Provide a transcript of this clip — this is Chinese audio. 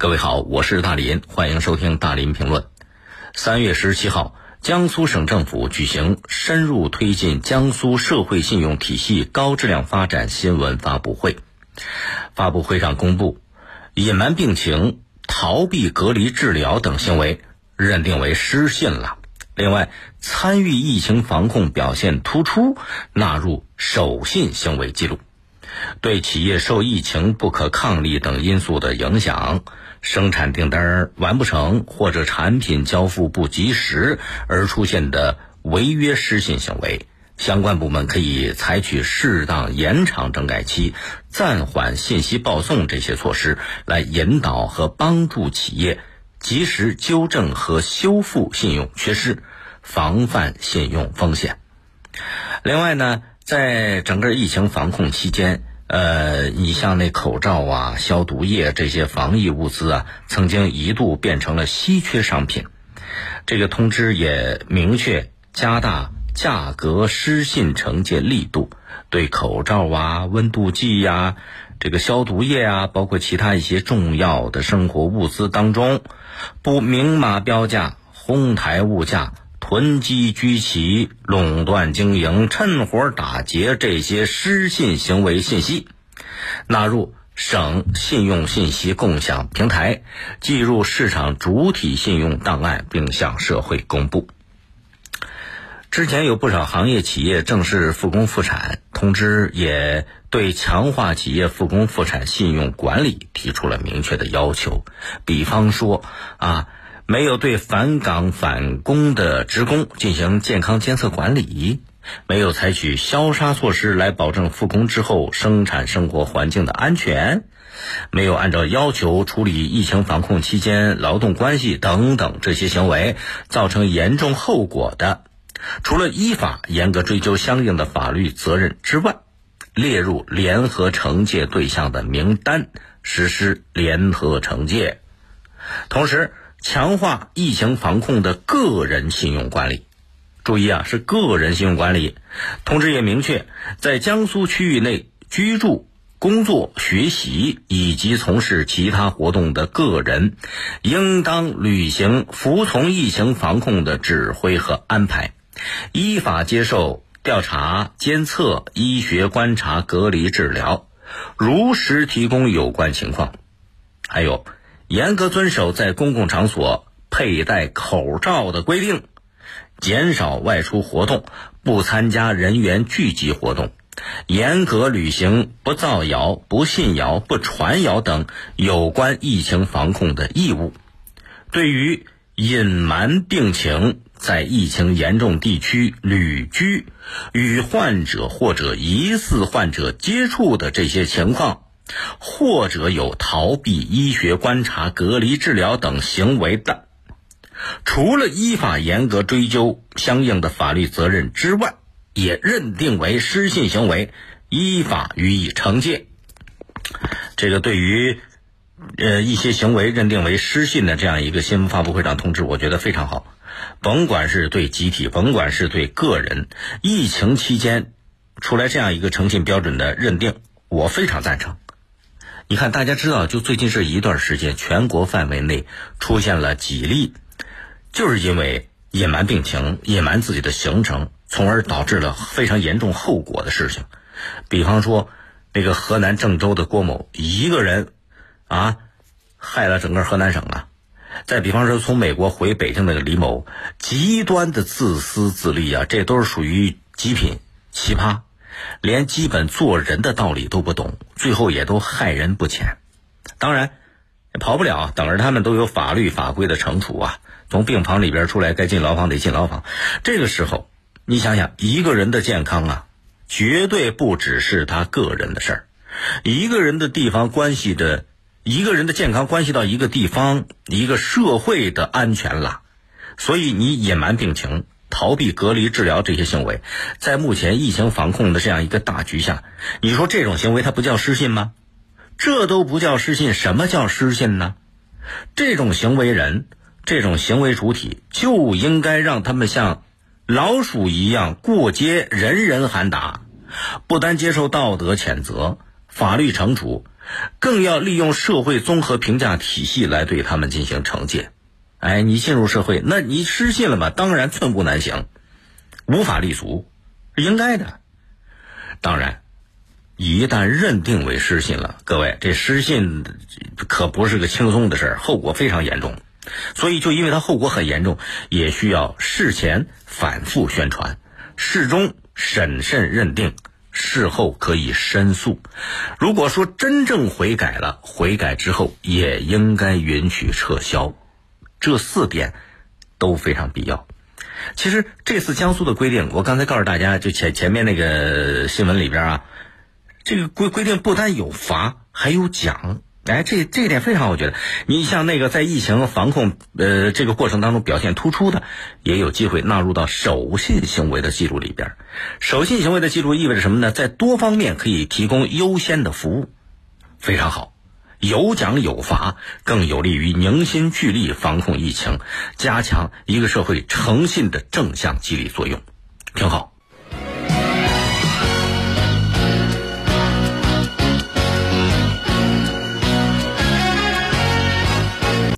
各位好，我是大林，欢迎收听大林评论。三月十七号，江苏省政府举行深入推进江苏社会信用体系高质量发展新闻发布会。发布会上公布，隐瞒病情、逃避隔离治疗等行为认定为失信了。另外，参与疫情防控表现突出，纳入守信行为记录。对企业受疫情不可抗力等因素的影响。生产订单完不成或者产品交付不及时而出现的违约失信行为，相关部门可以采取适当延长整改期、暂缓信息报送这些措施，来引导和帮助企业及时纠正和修复信用缺失，防范信用风险。另外呢，在整个疫情防控期间。呃，你像那口罩啊、消毒液这些防疫物资啊，曾经一度变成了稀缺商品。这个通知也明确加大价格失信惩戒力度，对口罩啊、温度计呀、这个消毒液啊，包括其他一些重要的生活物资当中，不明码标价、哄抬物价。囤积居奇、垄断经营、趁火打劫这些失信行为信息，纳入省信用信息共享平台，记入市场主体信用档案，并向社会公布。之前有不少行业企业正式复工复产，通知也对强化企业复工复产信用管理提出了明确的要求，比方说啊。没有对返岗返工的职工进行健康监测管理，没有采取消杀措施来保证复工之后生产生活环境的安全，没有按照要求处理疫情防控期间劳动关系等等这些行为造成严重后果的，除了依法严格追究相应的法律责任之外，列入联合惩戒对象的名单，实施联合惩戒，同时。强化疫情防控的个人信用管理，注意啊，是个人信用管理。通知也明确，在江苏区域内居住、工作、学习以及从事其他活动的个人，应当履行服从疫情防控的指挥和安排，依法接受调查、监测、医学观察、隔离治疗，如实提供有关情况。还有。严格遵守在公共场所佩戴口罩的规定，减少外出活动，不参加人员聚集活动，严格履行不造谣、不信谣、不传谣等有关疫情防控的义务。对于隐瞒病情、在疫情严重地区旅居、与患者或者疑似患者接触的这些情况，或者有逃避医学观察、隔离治疗等行为的，除了依法严格追究相应的法律责任之外，也认定为失信行为，依法予以惩戒。这个对于呃一些行为认定为失信的这样一个新闻发布会上通知，我觉得非常好。甭管是对集体，甭管是对个人，疫情期间出来这样一个诚信标准的认定，我非常赞成。你看，大家知道，就最近这一段时间，全国范围内出现了几例，就是因为隐瞒病情、隐瞒自己的行程，从而导致了非常严重后果的事情。比方说，那个河南郑州的郭某一个人，啊，害了整个河南省啊。再比方说，从美国回北京那个李某，极端的自私自利啊，这都是属于极品奇葩。连基本做人的道理都不懂，最后也都害人不浅。当然，跑不了，等着他们都有法律法规的惩处啊。从病房里边出来，该进牢房得进牢房。这个时候，你想想，一个人的健康啊，绝对不只是他个人的事儿。一个人的地方关系着一个人的健康，关系到一个地方、一个社会的安全了。所以，你隐瞒病情。逃避隔离治疗这些行为，在目前疫情防控的这样一个大局下，你说这种行为它不叫失信吗？这都不叫失信，什么叫失信呢？这种行为人，这种行为主体就应该让他们像老鼠一样过街，人人喊打，不单接受道德谴责，法律惩处，更要利用社会综合评价体系来对他们进行惩戒。哎，你进入社会，那你失信了嘛？当然寸步难行，无法立足，应该的。当然，一旦认定为失信了，各位，这失信可不是个轻松的事儿，后果非常严重。所以，就因为它后果很严重，也需要事前反复宣传，事中审慎认定，事后可以申诉。如果说真正悔改了，悔改之后也应该允许撤销。这四点都非常必要。其实这次江苏的规定，我刚才告诉大家，就前前面那个新闻里边啊，这个规规定不单有罚，还有奖。哎，这这一点非常好，我觉得。你像那个在疫情防控呃这个过程当中表现突出的，也有机会纳入到守信行为的记录里边。守信行为的记录意味着什么呢？在多方面可以提供优先的服务，非常好。有奖有罚，更有利于凝心聚力防控疫情，加强一个社会诚信的正向激励作用，挺好。